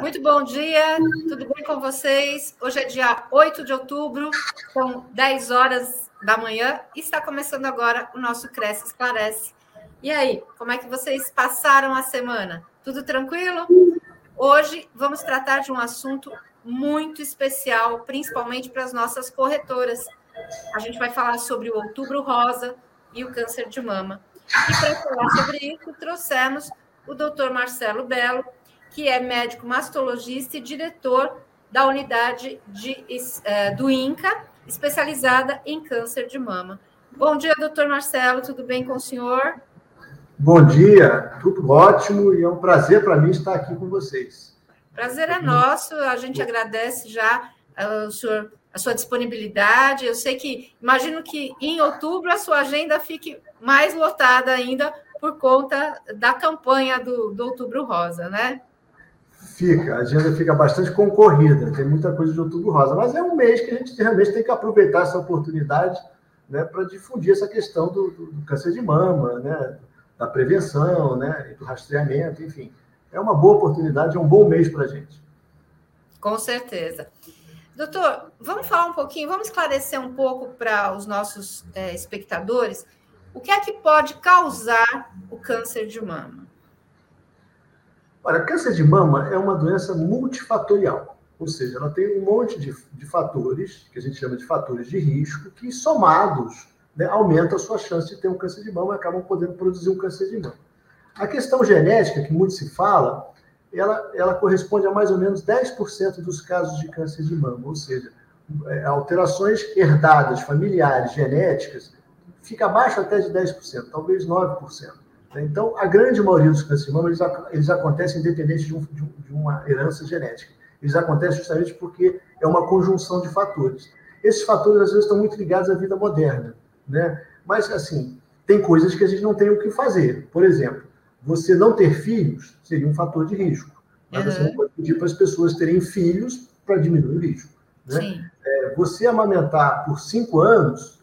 Muito bom dia, tudo bem com vocês? Hoje é dia 8 de outubro, são 10 horas da manhã e está começando agora o nosso Cresce Esclarece. E aí, como é que vocês passaram a semana? Tudo tranquilo? Hoje vamos tratar de um assunto muito especial, principalmente para as nossas corretoras. A gente vai falar sobre o Outubro Rosa e o câncer de mama. E para falar sobre isso, trouxemos o doutor Marcelo Belo, que é médico mastologista e diretor da unidade de, é, do INCA, especializada em câncer de mama. Bom dia, doutor Marcelo, tudo bem com o senhor? Bom dia, tudo ótimo e é um prazer para mim estar aqui com vocês. Prazer é nosso, a gente agradece já uh, o senhor, a sua disponibilidade. Eu sei que, imagino que em outubro a sua agenda fique mais lotada ainda por conta da campanha do, do Outubro Rosa, né? Fica, a agenda fica bastante concorrida, tem muita coisa de Outubro Rosa, mas é um mês que a gente realmente tem que aproveitar essa oportunidade né, para difundir essa questão do, do, do, câncer de mama, né, da prevenção, né, do rastreamento, enfim. É uma boa oportunidade, é um bom mês para a gente. Com certeza. Doutor, vamos falar um pouquinho, vamos esclarecer um pouco para os nossos é, espectadores o que é que pode causar o câncer de mama? Olha, câncer de mama é uma doença multifatorial, ou seja, ela tem um monte de, de fatores, que a gente chama de fatores de risco, que somados né, aumentam a sua chance de ter um câncer de mama e acabam podendo produzir um câncer de mama. A questão genética, que muito se fala, ela, ela corresponde a mais ou menos 10% dos casos de câncer de mama, ou seja, é, alterações herdadas, familiares, genéticas, fica abaixo até de 10%, talvez 9%. Então, a grande maioria dos cânceres de mama, eles, eles acontecem independente de, um, de, uma herança genética. Eles acontecem justamente porque é uma conjunção de fatores. Esses fatores, às vezes, estão muito ligados à vida moderna. Né? Mas, assim, tem coisas que a gente não tem o que fazer. Por exemplo, você não ter filhos seria um fator de risco. Mas uhum. você não pode pedir para as pessoas terem filhos para diminuir o risco. Né? É, você amamentar por cinco anos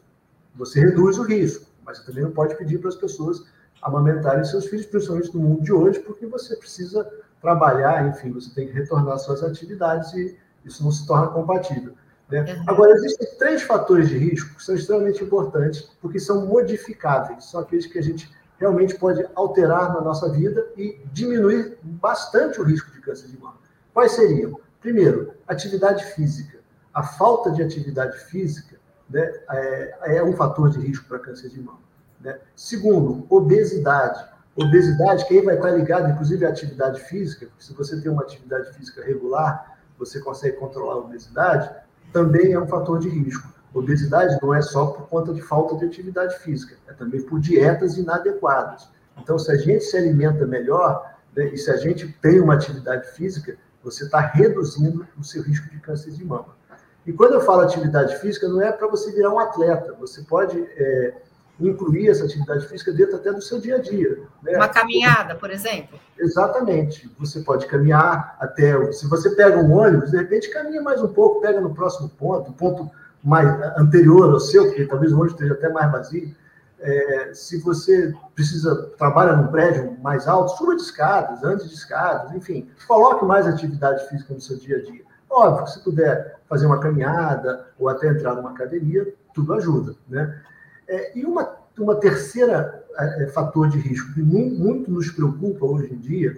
você reduz o risco, mas você também não pode pedir para as pessoas amamentarem seus filhos, principalmente no mundo de hoje, porque você precisa trabalhar, enfim, você tem que retornar às suas atividades e isso não se torna compatível. Né? Uhum. Agora, existem três fatores de risco que são extremamente importantes, porque são modificáveis, são aqueles que a gente realmente pode alterar na nossa vida e diminuir bastante o risco de câncer de mama. Quais seriam? Primeiro, atividade física. A falta de atividade física né, é, é um fator de risco para câncer de mama. Né? Segundo, obesidade. Obesidade, que aí vai estar ligado, inclusive, à atividade física, porque se você tem uma atividade física regular, você consegue controlar a obesidade, também é um fator de risco. Obesidade não é só por conta de falta de atividade física, é também por dietas inadequadas. Então, se a gente se alimenta melhor, né, e se a gente tem uma atividade física, você está reduzindo o seu risco de câncer de mama. E quando eu falo atividade física, não é para você virar um atleta. Você pode é, incluir essa atividade física dentro até do seu dia a dia. Né? Uma caminhada, por exemplo? Exatamente. Você pode caminhar até. Se você pega um ônibus, de repente caminha mais um pouco, pega no próximo ponto, um ponto mais anterior ao seu, que talvez o ônibus esteja até mais vazio. É, se você precisa trabalha num prédio mais alto, suba de escadas, ande de escadas, enfim, coloque mais atividade física no seu dia a dia. Óbvio que se puder fazer uma caminhada ou até entrar numa academia, tudo ajuda, né? É, e uma, uma terceira é, é fator de risco que muito nos preocupa hoje em dia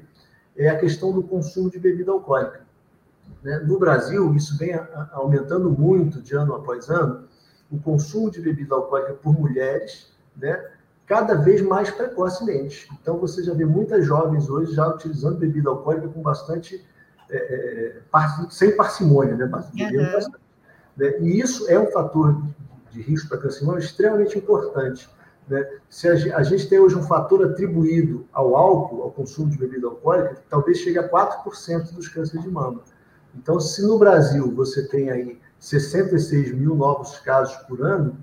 é a questão do consumo de bebida alcoólica. Né? No Brasil, isso vem aumentando muito de ano após ano, o consumo de bebida alcoólica por mulheres, né? cada vez mais precocemente. Então, você já vê muitas jovens hoje já utilizando bebida alcoólica com bastante é, é, é sem parcimônia, né? Uhum. né? E isso é um fator de risco para câncer extremamente importante. Né? Se a, a, gente tem hoje um fator atribuído ao álcool, ao consumo de bebida alcoólica, talvez chegue a 4% dos cânceres de mama. Então, se no Brasil você tem aí 66 mil novos casos por ano,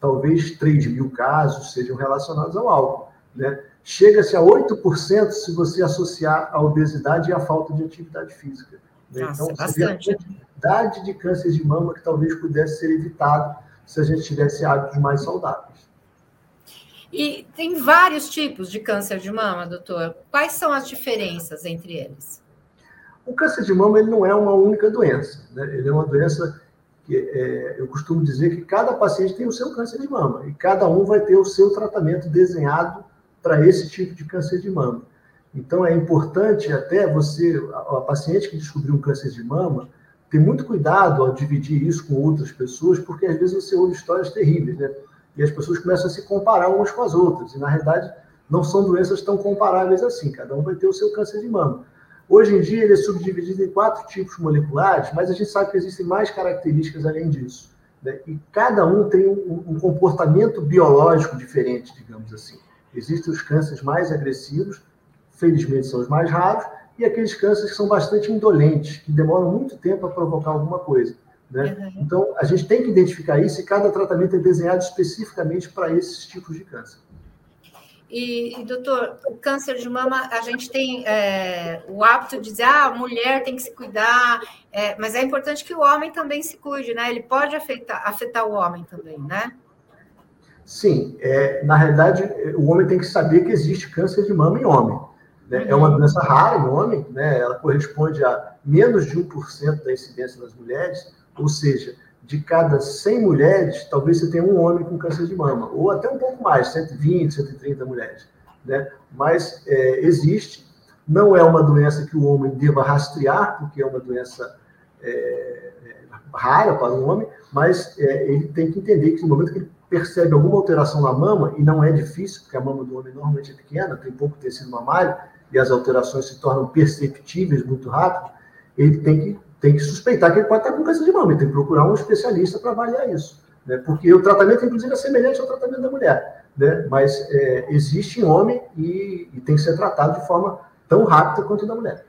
talvez 3 mil casos sejam relacionados ao álcool. Né? chega-se a 8% se você associar a obesidade e a falta de atividade física. Né? Nossa, então, bastante. a quantidade de câncer de mama que talvez pudesse ser evitado se a gente tivesse hábitos mais saudáveis. E tem vários tipos de câncer de mama, doutor. Quais são as diferenças entre eles? O câncer de mama ele não é uma única doença, né? ele é uma doença que é, eu costumo dizer que cada paciente tem o seu câncer de mama e cada um vai ter o seu tratamento desenhado para esse tipo de câncer de mama. Então é importante até você, a, a paciente que descobriu um câncer de mama, ter muito cuidado ao dividir isso com outras pessoas, porque às vezes você ouve histórias terríveis, né? E as pessoas começam a se comparar umas com as outras, e na realidade não são doenças tão comparáveis assim, cada um vai ter o seu câncer de mama. Hoje em dia, ele é subdividido em quatro tipos moleculares, mas a gente sabe que existem mais características além disso. Né? E cada um tem um, um, comportamento biológico diferente, digamos assim. Existem os cânceres mais agressivos, felizmente são os mais raros, e aqueles cânceres que são bastante indolentes, que demoram muito tempo a provocar alguma coisa. Né? Uhum. Então, a gente tem que identificar isso e cada tratamento é desenhado especificamente para esses tipos de câncer. E, e, doutor, o câncer de mama, a gente tem é, o hábito de dizer, ah, a mulher tem que se cuidar, é, mas é importante que o homem também se cuide, né? Ele pode afetar, afetar o homem também, né? Sim, é, na realidade, o homem tem que saber que existe câncer de mama em homem. Né? É uma doença rara no homem, né? ela corresponde a menos de 1% da incidência das mulheres, ou seja, de cada 100 mulheres, talvez você tenha um homem com câncer de mama, ou até um pouco mais, 120, 130 mulheres. Né? Mas é, existe, não é uma doença que o homem deva rastrear, porque é uma doença é, é, rara para o homem, mas é, ele tem que entender que no momento que ele percebe alguma alteração na mama, e não é difícil, porque a mama do homem normalmente é pequena, tem pouco tecido mamário, e as alterações se tornam perceptíveis muito rápido, ele tem que tem que suspeitar que ele pode estar com câncer de mama, e tem que procurar um especialista para avaliar isso. Né? Porque o tratamento, inclusive, é semelhante ao tratamento da mulher, né? mas é, existe em homem e, e, tem que ser tratado de forma tão rápida quanto da mulher.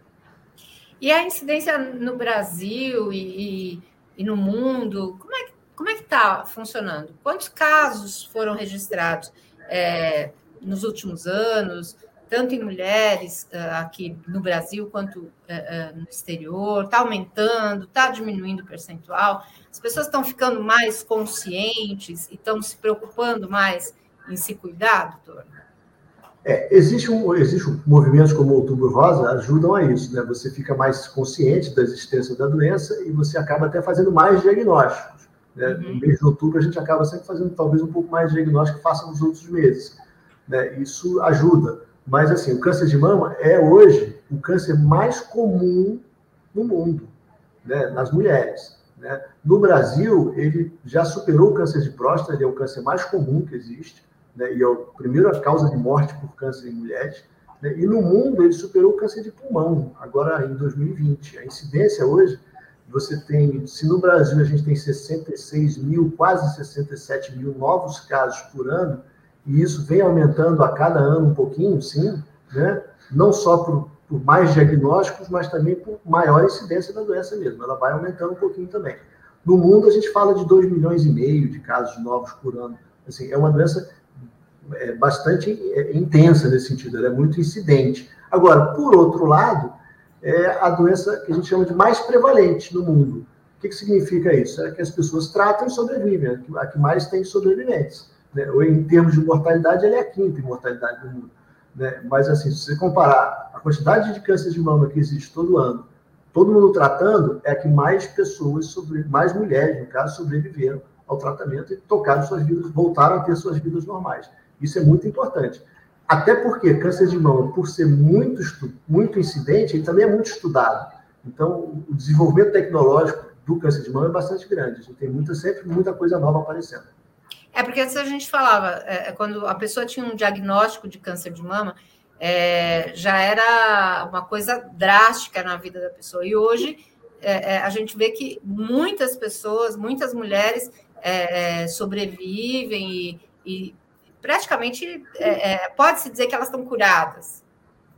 E a incidência no Brasil e, e, e no mundo, como é, como é que está funcionando? Quantos casos foram registrados é, nos últimos anos? Tanto em mulheres uh, aqui no Brasil quanto uh, uh, no exterior, está aumentando, está diminuindo o percentual. As pessoas estão ficando mais conscientes e estão se preocupando mais em se cuidar, doutor? É, existe um, existe um, movimentos como o Outubro Rosa ajudam a isso, né? Você fica mais consciente da existência da doença e você acaba até fazendo mais diagnósticos. Né? Uhum. No mês de outubro a gente acaba sempre fazendo talvez um pouco mais de diagnóstico que faça nos outros meses. Né? Isso ajuda. Mas, assim, o câncer de mama é hoje o câncer mais comum no mundo, né, nas mulheres. Né? No Brasil, ele já superou o câncer de próstata, ele é o câncer mais comum que existe, né, e é a primeira causa de morte por câncer em mulheres. Né, e no mundo, ele superou o câncer de pulmão, agora em 2020. A incidência hoje, você tem, se no Brasil a gente tem 66 mil, quase 67 mil novos casos por ano, e isso vem aumentando a cada ano um pouquinho, sim, né? não só por, por mais diagnósticos, mas também por maior incidência da doença mesmo. Ela vai aumentando um pouquinho também. No mundo, a gente fala de 2 milhões e meio de casos novos por ano. Assim, é uma doença é, bastante é, intensa nesse sentido, ela é muito incidente. Agora, por outro lado, é a doença que a gente chama de mais prevalente no mundo. O que, que significa isso? É que as pessoas tratam e sobrevivem, a que mais tem sobreviventes né? ou em termos de mortalidade, ela é a quinta mortalidade do mundo. Né? Mas, assim, se você comparar a quantidade de câncer de mama que existe todo ano, todo mundo tratando, é que mais pessoas, sobre, mais mulheres, no caso, sobreviveram ao tratamento e tocaram suas vidas, voltaram a ter suas vidas normais. Isso é muito importante. Até porque câncer de mama, por ser muito, muito incidente, ele também é muito estudado. Então, o desenvolvimento tecnológico do câncer de mama é bastante grande. A gente tem muita, sempre muita coisa nova aparecendo. É porque antes a gente falava, é, é, quando a pessoa tinha um diagnóstico de câncer de mama, é, já era uma coisa drástica na vida da pessoa. E hoje é, é a gente vê que muitas pessoas, muitas mulheres é, sobrevivem e, e praticamente pode-se dizer que elas estão curadas.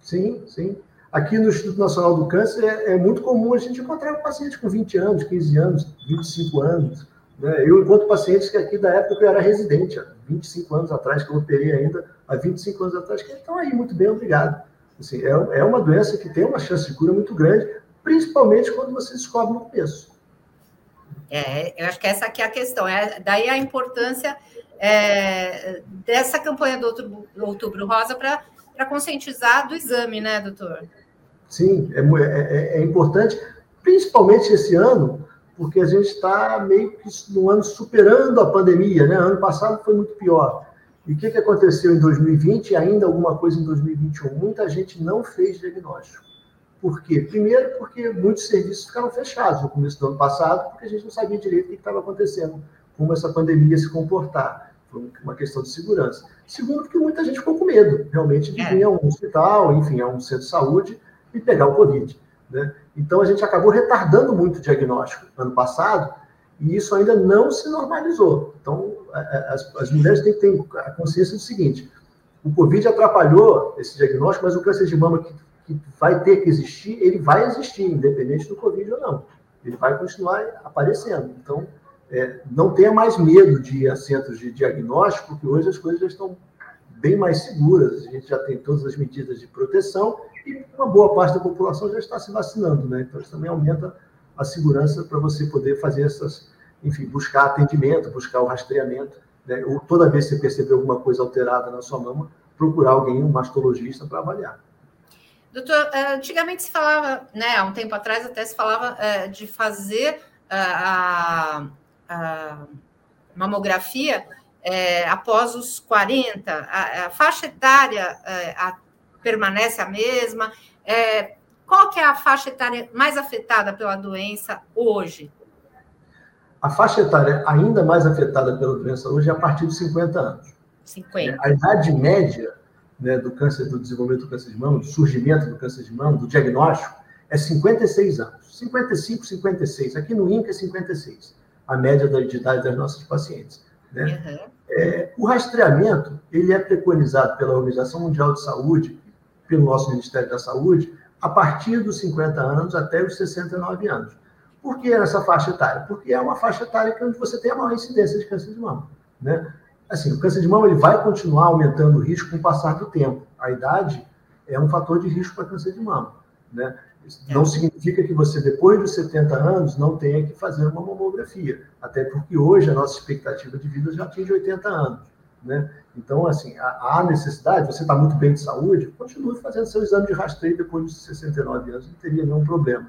Sim, sim. Aqui no Instituto Nacional do Câncer é, muito comum a gente encontrar um paciente com 20 anos, 15 anos, 25 anos né? Eu encontro pacientes que aqui da época que eu era residente, há 25 anos atrás, que eu operei ainda há 25 anos atrás, que estão aí muito bem, obrigado. Assim, é, é uma doença que tem uma chance de cura muito grande, principalmente quando você descobre no começo. É, eu acho que essa aqui é a questão. É, daí a importância é, dessa campanha do Outubro, Outubro Rosa para conscientizar do exame, né, doutor? Sim, é, é, é importante, principalmente esse ano, porque a gente está meio que no ano superando a pandemia, né? Ano passado foi muito pior. E o que, que aconteceu em 2020 e ainda alguma coisa em 2021? Muita gente não fez diagnóstico. Por quê? Primeiro, porque muitos serviços ficaram fechados no começo do ano passado, porque a gente não sabia direito o que estava acontecendo, como essa pandemia ia se comportar. Foi uma questão de segurança. Segundo, porque muita gente ficou com medo, realmente, de é. vir a um hospital, enfim, a um centro de saúde e pegar o Covid. Né? Então, a gente acabou retardando muito o diagnóstico ano passado, e isso ainda não se normalizou. Então, as, as mulheres têm que ter a consciência do seguinte: o Covid atrapalhou esse diagnóstico, mas o câncer de mama que que vai ter que existir, ele vai existir, independente do Covid ou não. Ele vai continuar aparecendo. Então, é, não tenha mais medo de ir a centros de diagnóstico, porque hoje as coisas já estão bem mais seguras. A gente já tem todas as medidas de proteção e uma boa parte da população já está se vacinando, né? Então, isso também aumenta a segurança para você poder fazer essas, enfim, buscar atendimento, buscar o rastreamento. Né? Ou toda vez que você perceber alguma coisa alterada na sua mama, procurar alguém, um mastologista, para avaliar. Doutor, eh, antigamente se falava, né, há um tempo atrás até se falava é, de fazer eh, a, a mamografia é, após os 40, a, a faixa etária é, a, permanece a mesma. qual que é a faixa etária mais afetada pela doença hoje? A faixa etária ainda mais afetada pela doença hoje é a partir dos 50 anos. 50. A idade média né, do câncer, do desenvolvimento do câncer de mama, do surgimento do câncer de mama, do diagnóstico, é 56 anos. 55, 56. Aqui no INCA é 56, a média da idade das nossas pacientes. Né? Uhum. É, o rastreamento, ele é preconizado pela Organização Mundial de Saúde, pelo nosso Ministério da Saúde, a partir dos 50 anos até os 69 anos. Por que essa faixa etária? Porque é uma faixa etária onde você tem a maior incidência de câncer de mama. Né? assim, o câncer de mama ele vai continuar aumentando o risco com o passar do tempo. A idade é um fator de risco para câncer de mama, né? Não é. significa que você, depois dos 70 anos, não tenha que fazer uma mamografia. Até porque hoje a nossa expectativa de vida já atinge 80 anos. Né? Então, assim, há necessidade, você está muito bem de saúde, continue fazendo seu exame de rastreio depois dos 69 anos, não teria nenhum problema.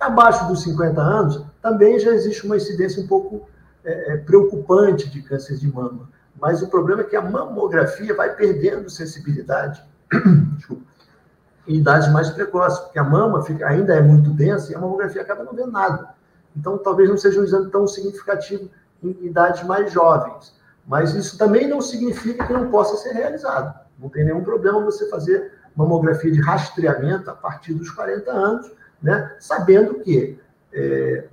Abaixo dos 50 anos, também já existe uma incidência um pouco é, preocupante de câncer de mama. Mas o problema é que a mamografia vai perdendo sensibilidade desculpa, em idades mais precoces, porque a mama fica, ainda é muito densa e a mamografia acaba não vendo nada. Então, talvez não seja um exame tão significativo em idades mais jovens. Mas isso também não significa que não possa ser realizado. Não tem nenhum problema você fazer mamografia de rastreamento a partir dos 40 anos, né? sabendo que é,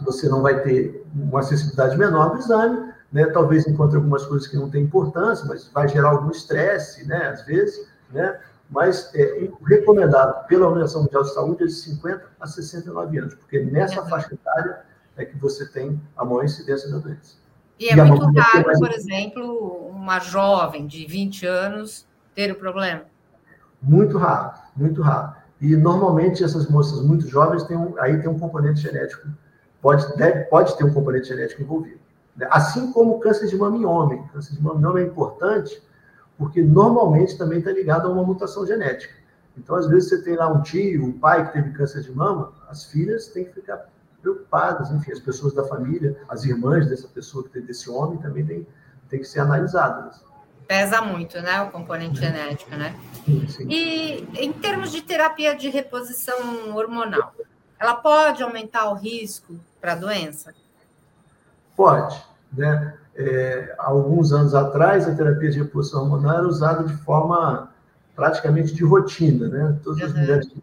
você não vai ter uma acessibilidade menor do exame, né? Talvez encontre algumas coisas que não têm importância, mas vai gerar algum estresse, né? Às vezes, né? Mas é recomendado pela Organização Mundial de Saúde é de 50 a 69 anos, porque nessa é. faixa etária é que você tem a maior incidência da doença. E é e muito raro, mais... por exemplo, uma jovem de 20 anos ter o problema? Muito raro, muito raro. E normalmente essas moças muito jovens têm um, aí tem um componente genético, pode, deve, pode ter um componente genético envolvido. Né? Assim como o câncer de mama em homem. O câncer de mama em homem é importante porque normalmente também está ligado a uma mutação genética. Então, às vezes, você tem lá um tio, um pai que teve câncer de mama, as filhas têm que ficar preocupadas, enfim, as pessoas da família, as irmãs dessa pessoa que teve desse homem também têm, têm que ser analisadas. Pesa muito, né, o componente genético, né? Sim, sim. E em termos de terapia de reposição hormonal, ela pode aumentar o risco para a doença? Pode. Né? É, alguns anos atrás, a terapia de reposição hormonal era usada de forma praticamente de rotina. Né? Todas as uhum. mulheres que,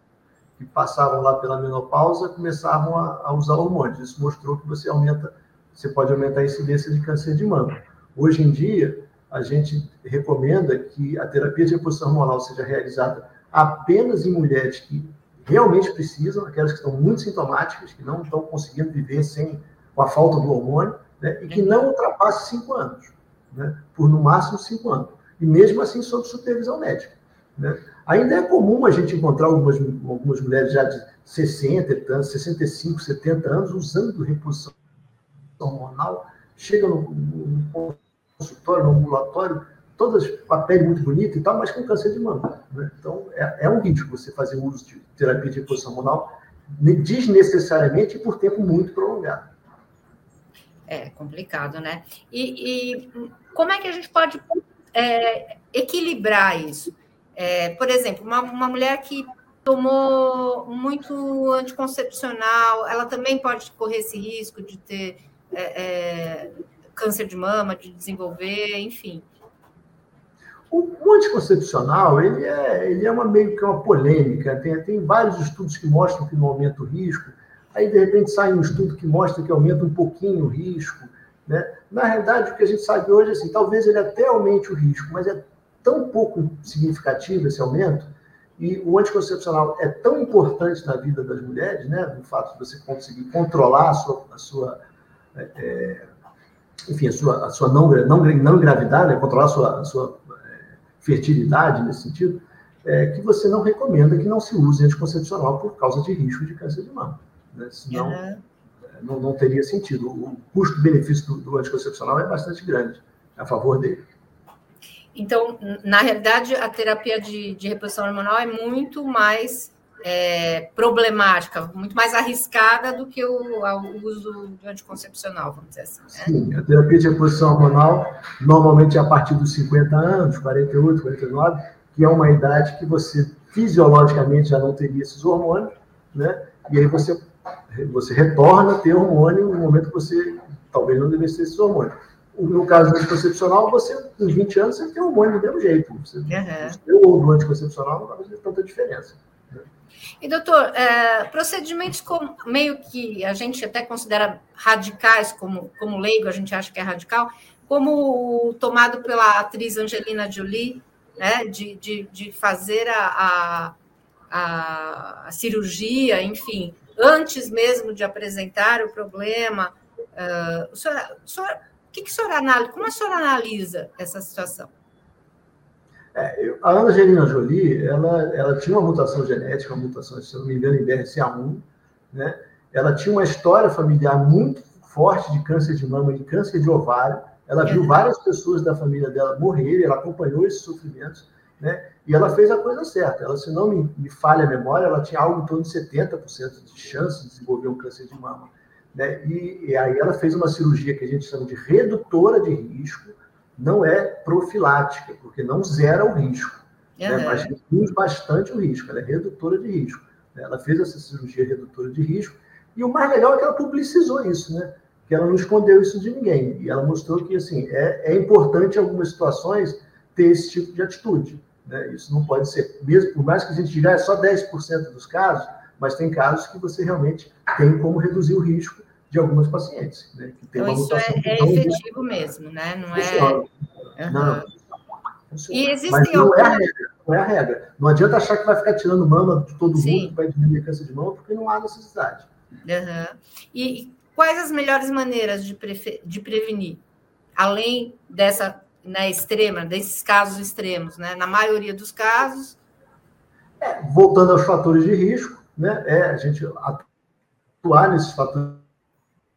que, passavam lá pela menopausa começavam a, a, usar hormônios. Isso mostrou que você aumenta, você pode aumentar a incidência de câncer de mama. Hoje em dia, a gente recomenda que a terapia de reposição hormonal seja realizada apenas em mulheres que realmente precisam, aquelas que estão muito sintomáticas, que não estão conseguindo viver sem com a falta do hormônio, né, e que não ultrapasse cinco anos, né, por no máximo cinco anos. E mesmo assim sob supervisão médica. Né. Ainda é comum a gente encontrar algumas, algumas mulheres já de 60 anos, 65, 70 anos, usando reposição hormonal, chega no, no consultório, no ambulatório, todas com a pele muito bonita e tal, mas com câncer de mama. Né? Então, é, é, um risco você fazer uso de terapia de reposição hormonal desnecessariamente e por tempo muito prolongado. É complicado, né? E, e como é que a gente pode é, equilibrar isso? É, por exemplo, uma, uma mulher que tomou muito anticoncepcional, ela também pode correr esse risco de ter é, é, câncer de mama, de desenvolver, enfim. O, o, anticoncepcional, ele é, ele é uma meio que uma polêmica, tem, tem vários estudos que mostram que não aumenta o risco, aí de repente sai um estudo que mostra que aumenta um pouquinho o risco, né? Na realidade, o que a gente sabe hoje, assim, talvez ele até aumente o risco, mas é tão pouco significativo esse aumento, e o anticoncepcional é tão importante na vida das mulheres, né, no fato de você conseguir controlar a sua, a sua é, é enfim, a sua, a sua não, não, não né, controlar a sua, a sua é, fertilidade nesse sentido, é, que você não recomenda que não se use anticoncepcional por causa de risco de câncer de mama. Né? Senão, uhum. não, não teria sentido. O custo-benefício do, do anticoncepcional é bastante grande a favor dele. Então, na realidade, a terapia de, de reposição hormonal é muito mais é, problemática, muito mais arriscada do que o, o, uso do anticoncepcional, vamos dizer assim. Né? Sim, a terapia de reposição hormonal normalmente é a partir dos 50 anos, 48, 49, que é uma idade que você fisiologicamente já não teria esses hormônios, né? E aí você, você retorna a ter hormônio no momento que você talvez não devesse ter esses hormônios no caso do anticoncepcional, você, com 20 anos, você tem hormônio do mesmo jeito. Você, uhum. ou do anticoncepcional não vai fazer tanta diferença. Né? E, doutor, é, procedimentos como, meio que a gente até considera radicais, como, como leigo, a gente acha que é radical, como o tomado pela atriz Angelina Jolie, né, de, de, de fazer a, a, a cirurgia, enfim, antes mesmo de apresentar o problema. Uh, o senhor, o senhor que, que a senhora analisa, como a senhora analisa essa situação? É, eu, a Angelina Jolie, ela, ela tinha uma mutação genética, uma mutação, se não me engano, em BRCA1, né? Ela tinha uma história familiar muito forte de câncer de mama e de câncer de ovário. Ela viu várias pessoas da família dela morrerem, ela acompanhou esses sofrimentos, né? E ela fez a coisa certa. Ela, se não me, me falha a memória, ela tinha algo em torno de 70% de chance de desenvolver um câncer de mama. Né? E, e, aí ela fez uma cirurgia que a gente chama de redutora de risco, não é profilática, porque não zera o risco, uhum. né? mas reduz bastante o risco, ela é redutora de risco. Né? Ela fez essa cirurgia redutora de risco, e o mais legal é que ela publicizou isso, né? que ela não escondeu isso de ninguém, e ela mostrou que assim, é, é importante em algumas situações ter esse tipo de atitude. Né? Isso não pode ser, mesmo por mais que a gente diga é só 10% dos casos, mas tem casos que você realmente tem como reduzir o risco de algumas pacientes. Né, que tem então, isso é, é efetivo mesmo, né? Não é. Uhum. Não, E existem Mas não, é a regra, não é a regra. Não adianta achar que vai ficar tirando mama de todo Sim. mundo que vai diminuir câncer de mama, porque não há necessidade. Uhum. E quais as melhores maneiras de, de prevenir? Além dessa né, extrema, desses casos extremos, né? Na maioria dos casos. É, voltando aos fatores de risco, né? É a gente atuar nesses fatores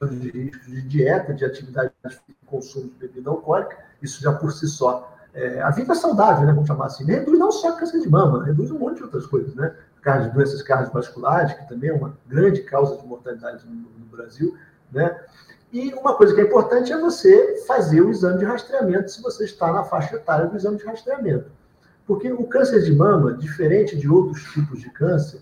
de risco de dieta, de atividade de consumo de bebida alcoólica, isso já por si só. É, a vida saudável, né, vamos chamar assim, reduz não só câncer de mama, reduz um monte de outras coisas, né? De doenças cardiovasculares, que também é uma grande causa de mortalidade no, no Brasil, né? E uma coisa que é importante é você fazer o exame de rastreamento se você está na faixa etária do exame de rastreamento. Porque o câncer de mama, diferente de outros tipos de câncer,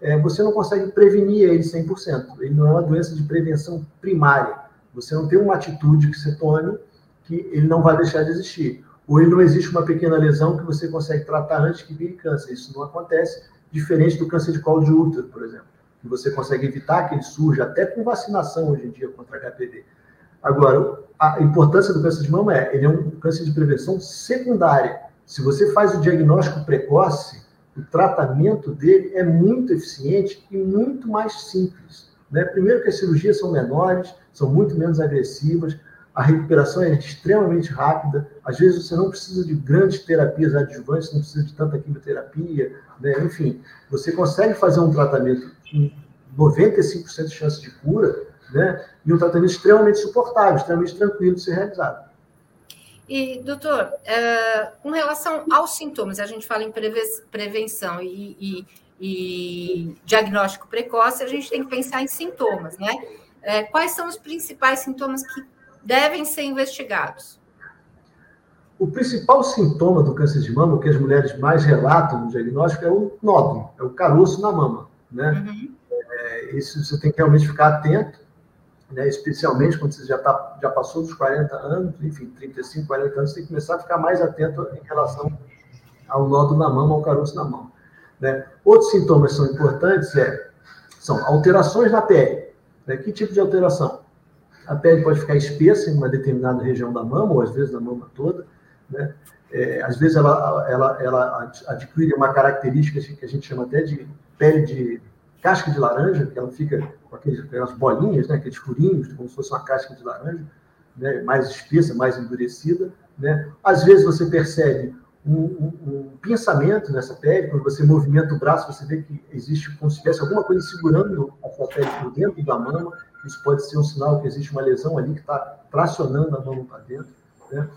é, você não consegue prevenir ele 100%. Ele não é uma doença de prevenção primária. Você não tem uma atitude que você tome que ele não vai deixar de existir. Ou ele não existe uma pequena lesão que você consegue tratar antes que vire câncer. Isso não acontece, diferente do câncer de colo de útero, por exemplo, que você consegue evitar que ele surja até com vacinação hoje em dia contra HPV. Agora, a importância do câncer de mama é, ele é um câncer de prevenção secundária. Se você faz o diagnóstico precoce, o tratamento dele é muito eficiente e muito mais simples. Né? Primeiro que as cirurgias são menores, são muito menos agressivas, a recuperação é extremamente rápida, às vezes você não precisa de grandes terapias adjuvantes, não precisa de tanta quimioterapia, né? enfim, você consegue fazer um tratamento com 95% de chance de cura, né? e um tratamento extremamente suportável, extremamente tranquilo de ser realizado. E, doutor, é, com relação aos sintomas, a gente fala em prevenção e, e, e, diagnóstico precoce, a gente tem que pensar em sintomas, né? É, quais são os principais sintomas que devem ser investigados? O principal sintoma do câncer de mama, o que as mulheres mais relatam no diagnóstico, é o nódulo, é o caroço na mama, né? Uhum. É, isso você tem que realmente ficar atento né, especialmente quando você já, tá, já passou dos 40 anos, enfim, 35, 40 anos, você tem que começar a ficar mais atento em relação ao nódulo na mama, ao caroço na mão. Né? Outros sintomas são importantes é, são alterações na pele. Né? Que tipo de alteração? A pele pode ficar espessa em uma determinada região da mama, ou às vezes da mama toda. Né? É, às vezes ela, ela, ela adquire uma característica que a gente chama até de pele de casca de laranja, que ela fica com aquelas bolinhas, né, aqueles furinhos, como se fosse uma casca de laranja, né, mais espessa, mais endurecida. Né? Às vezes você percebe um, um, um, pensamento nessa pele, quando você movimenta o braço, você vê que existe como se tivesse alguma coisa segurando a sua pele por dentro da mama. Isso pode ser um sinal que existe uma lesão ali que está tracionando a mama para dentro. Né?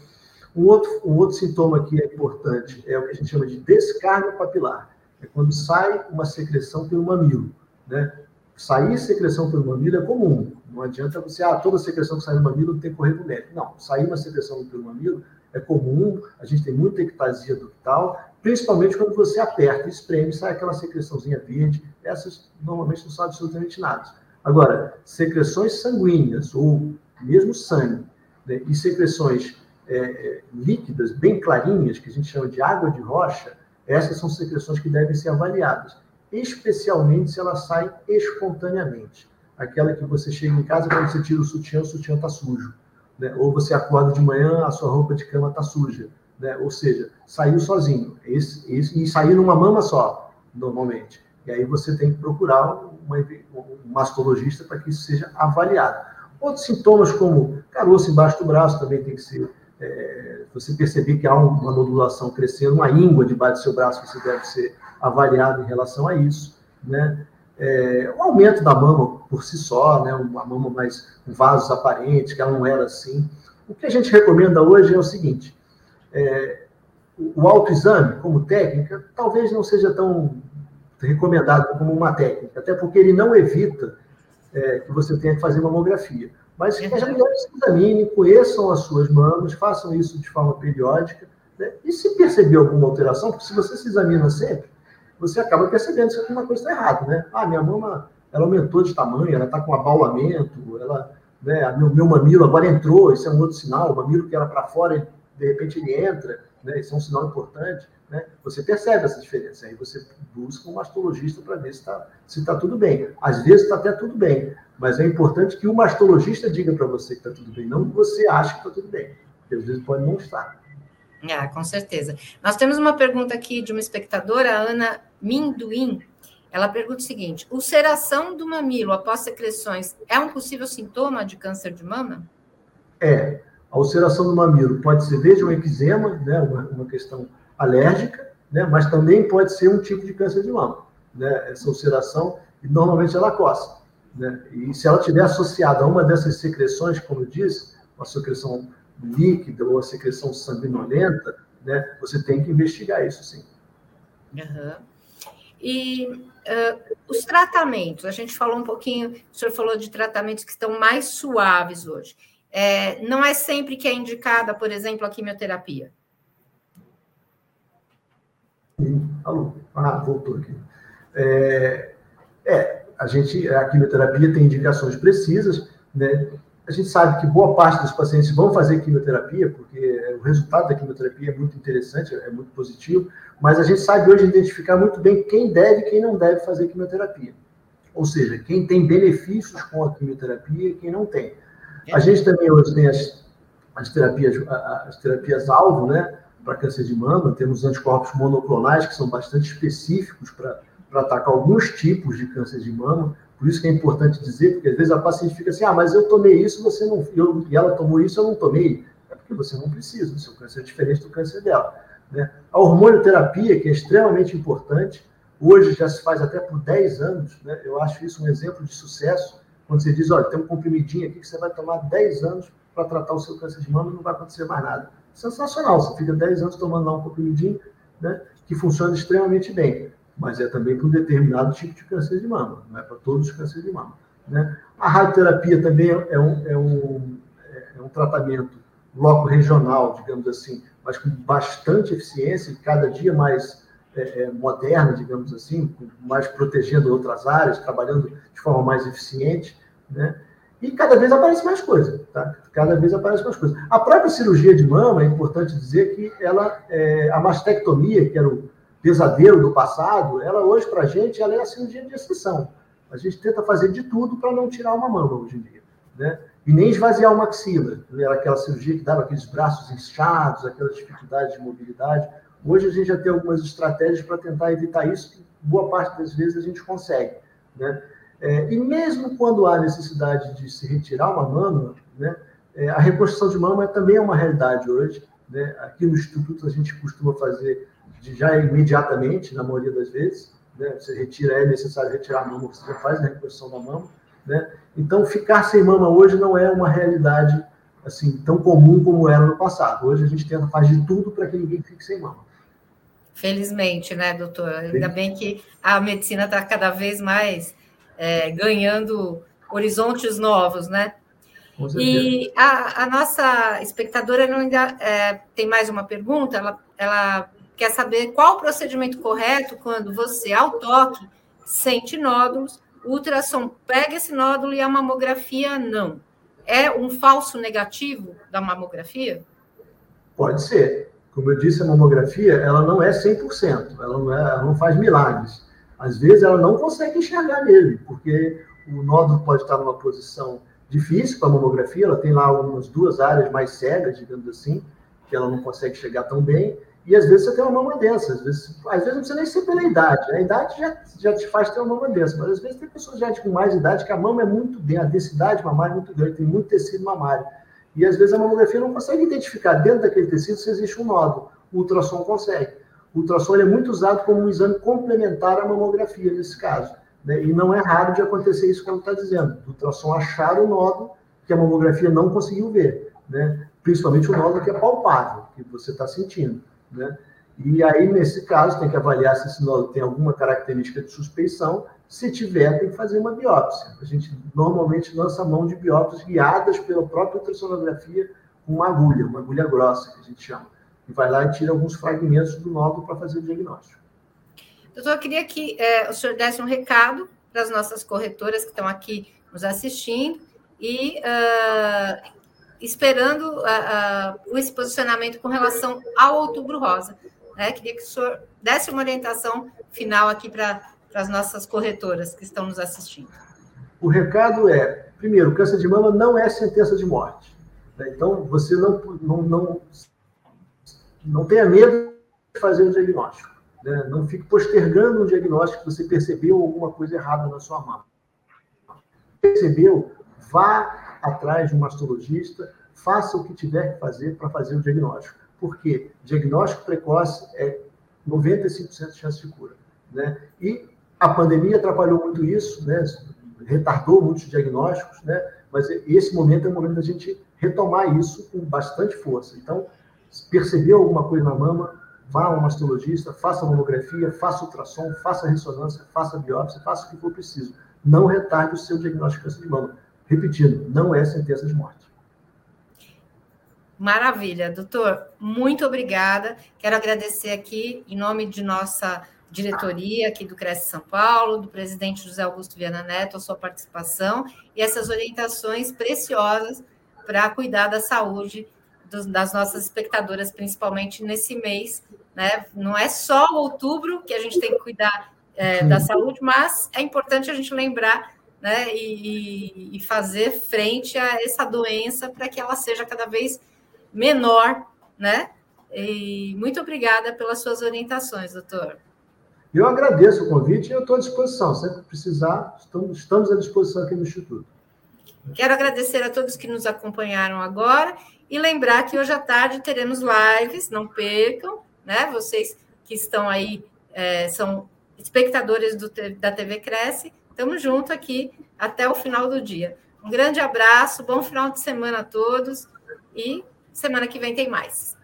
Um, outro, um outro sintoma que é importante é o que a gente chama de descarga papilar. É quando sai uma secreção pelo mamilo. Né? Sair secreção pelo mamilo é comum. Não adianta você, ah, toda secreção que sai do mamilo tem que correr para o médico. Não, sair uma secreção pelo mamilo é comum, a gente tem muita ectasia ductal, principalmente quando você aperta, espreme, sai aquela secreçãozinha verde. Essas normalmente não são absolutamente nada. Agora, secreções sanguíneas ou mesmo sangue né, e secreções é, é, líquidas, bem clarinhas, que a gente chama de água de rocha, essas são secreções que devem ser avaliadas especialmente se ela sai espontaneamente. Aquela que você chega em casa, quando você tira o sutiã, o sutiã está sujo. Né? Ou você acorda de manhã, a sua roupa de cama está suja. Né? Ou seja, saiu sozinho. Esse, esse, e saiu numa mama só, normalmente. E aí você tem que procurar uma, um mastologista para que isso seja avaliado. Outros sintomas, como caroço embaixo do braço, também tem que ser. É, você perceber que há uma nodulação crescendo, uma íngua debaixo do seu braço, você deve ser avaliado em relação a isso, né? É, o aumento da mama por si só, né? Uma mama mais com vasos aparentes, que ela não era assim. O que a gente recomenda hoje é o seguinte: é, o autoexame, como técnica, talvez não seja tão recomendado como uma técnica, até porque ele não evita é, que você tenha que fazer mamografia. Mas que as mulheres se examinem, conheçam as suas mamas, façam isso de forma periódica. Né? E se perceber alguma alteração, porque se você se examina sempre, você acaba percebendo que alguma coisa está errada, né? Ah, minha mama, ela aumentou de tamanho, ela está com abaulamento, ela, né, meu, meu mamilo agora entrou, isso é um outro sinal, o mamilo que era para fora, de repente ele entra, né? Isso é um sinal importante, né? Você percebe essa diferença, aí você busca um mastologista para ver se está se tá tudo bem. Às vezes está até tudo bem, mas é importante que o mastologista diga para você que está tudo bem, não que você ache que está tudo bem, porque às vezes pode não estar. Ah, com certeza. Nós temos uma pergunta aqui de uma espectadora, Ana Minduim. Ela pergunta o seguinte: ulceração do mamilo após secreções é um possível sintoma de câncer de mama? É. A ulceração do mamilo pode ser desde um eczema, né, uma, uma questão alérgica, né, mas também pode ser um tipo de câncer de mama. Né, essa ulceração, e normalmente ela coça. Né, e se ela estiver associada a uma dessas secreções, como eu disse, uma secreção líquida ou a secreção sanguinolenta, né, você tem que investigar isso sim. Uhum. E uh, os tratamentos, a gente falou um pouquinho, o senhor falou de tratamentos que estão mais suaves hoje. É, não é sempre que é indicada, por exemplo, a quimioterapia. Alô? Ah, voltou aqui. É, é, a gente, a quimioterapia tem indicações precisas, né? A gente sabe que boa parte dos pacientes vão fazer quimioterapia, porque o resultado da quimioterapia é muito interessante, é muito positivo, mas a gente sabe hoje identificar muito bem quem deve e quem não deve fazer quimioterapia. Ou seja, quem tem benefícios com a quimioterapia e quem não tem. A gente também hoje tem as, as terapias, as terapias alvo, né, para câncer de mama, temos anticorpos monoclonais que são bastante específicos para atacar alguns tipos de câncer de mama, por isso que é importante dizer, porque às vezes a paciente fica assim, ah, mas eu tomei isso, você não, eu, e ela tomou isso, eu não tomei. É porque você não precisa, o seu câncer é diferente do câncer dela. Né? A hormonioterapia, que é extremamente importante, hoje já se faz até por 10 anos, né? eu acho isso um exemplo de sucesso, quando você diz, olha, tem um comprimidinho aqui que você vai tomar 10 anos para tratar o seu câncer de mama e não vai acontecer mais nada. Sensacional. Você fica 10 anos tomando lá um comprimidinho, né? Que funciona extremamente bem. Mas é também para um determinado tipo de câncer de mama, não é para todos os cânceres de mama. Né? A radioterapia também é um, é um, é um tratamento loco regional, digamos assim, mas com bastante eficiência, cada dia mais é, é, moderna, digamos assim, mais protegendo outras áreas, trabalhando de forma mais eficiente, né? E cada vez aparece mais coisa, tá? Cada vez aparece mais coisa. A própria cirurgia de mama, é importante dizer que ela, é, a mastectomia, que era o pesadelo do passado, ela hoje, para a gente, ela é a cirurgia de exceção. A gente tenta fazer de tudo para não tirar uma mama hoje em dia, né? E nem esvaziar uma axila. Era aquela cirurgia que dava aqueles braços inchados, aquelas dificuldades de mobilidade. Hoje a gente já tem algumas estratégias para tentar evitar isso, que boa parte das vezes a gente consegue, né? É, e mesmo quando há necessidade de se retirar uma mama, né, é, a reconstrução de mama é, também é uma realidade hoje. Né? Aqui no Instituto a gente costuma fazer de, já imediatamente, na maioria das vezes. Né? Você retira, é necessário retirar a mama, você já faz a reconstrução da mama. Né? Então, ficar sem mama hoje não é uma realidade assim tão comum como era no passado. Hoje a gente tenta fazer de tudo para que ninguém fique sem mama. Felizmente, né, doutor? Ainda bem que a medicina está cada vez mais é, ganhando horizontes novos, né? E a, a, nossa espectadora ainda é, tem mais uma pergunta. Ela, ela quer saber qual o procedimento correto quando você, ao toque, sente nódulos, o ultrassom pega esse nódulo e a mamografia não. É um falso negativo da mamografia? Pode ser. Como eu disse, a mamografia ela não é 100%, ela não, é, ela não faz milagres às vezes ela não consegue enxergar nele, porque o nódulo pode estar numa posição difícil para a mamografia, ela tem lá umas duas áreas mais cegas, digamos assim, que ela não consegue chegar tão bem, e às vezes você tem uma mama densa, às vezes, às vezes não precisa nem ser pela idade, né? a idade já, já te faz ter uma mama densa, mas às vezes tem pessoas já com mais idade que a mama é muito densa, a densidade mamária é muito grande, tem muito tecido mamário, e às vezes a mamografia não consegue identificar dentro daquele tecido se existe um nódulo, o ultrassom consegue. O ultrassom é muito usado como um exame complementar à mamografia, nesse caso. Né? E não é raro de acontecer isso que ela está dizendo. O ultrassom achar o nódulo que a mamografia não conseguiu ver. Né? Principalmente o nódulo que é palpável, que você está sentindo. Né? E aí, nesse caso, tem que avaliar se esse nódulo tem alguma característica de suspeição. Se tiver, tem que fazer uma biópsia. A gente normalmente lança mão de biópsias guiadas pela própria ultrassonografia com uma agulha, uma agulha grossa, que a gente chama e vai lá e tira alguns fragmentos do nódulo para fazer o diagnóstico. Doutor, eu queria que é, o senhor desse um recado para as nossas corretoras que estão aqui nos assistindo e uh, esperando uh, uh, esse posicionamento com relação ao Outubro Rosa. Né? Queria que o senhor desse uma orientação final aqui para as nossas corretoras que estão nos assistindo. O recado é, primeiro, câncer de mama não é sentença de morte. Né? Então, você não, não, não não tenha medo de fazer o diagnóstico. Né? Não fique postergando um diagnóstico que você percebeu alguma coisa errada na sua mão. Percebeu? Vá atrás de um mastologista, faça o que tiver que fazer para fazer o diagnóstico. Porque diagnóstico precoce é 95% de chance de cura. Né? E a pandemia atrapalhou muito isso, né? retardou muitos diagnósticos, né? mas esse momento é o momento da gente retomar isso com bastante força. Então, percebeu alguma coisa na mama, vá ao mastologista, faça mamografia, faça ultrassom, faça ressonância, faça biópsia, faça o que for preciso. Não retarde o seu diagnóstico de câncer de mama. Repetindo, não é sentença de morte. Maravilha, doutor. Muito obrigada. Quero agradecer aqui, em nome de nossa diretoria aqui do Cresce São Paulo, do presidente José Augusto Viana Neto, a sua participação e essas orientações preciosas para cuidar da saúde dos, das nossas espectadoras, principalmente nesse mês. Né? Não é só outubro que a gente tem que cuidar é, da saúde, mas é importante a gente lembrar né, e, e fazer frente a essa doença para que ela seja cada vez menor, né? E muito obrigada pelas suas orientações, doutor. Eu agradeço o convite e eu estou à disposição. Sempre que precisar, estamos à disposição aqui no Instituto. Quero agradecer a todos que nos acompanharam agora e lembrar que hoje à tarde teremos lives, não percam, né? Vocês que estão aí, é, são espectadores do, da TV Cresce, estamos juntos aqui até o final do dia. Um grande abraço, bom final de semana a todos e semana que vem tem mais.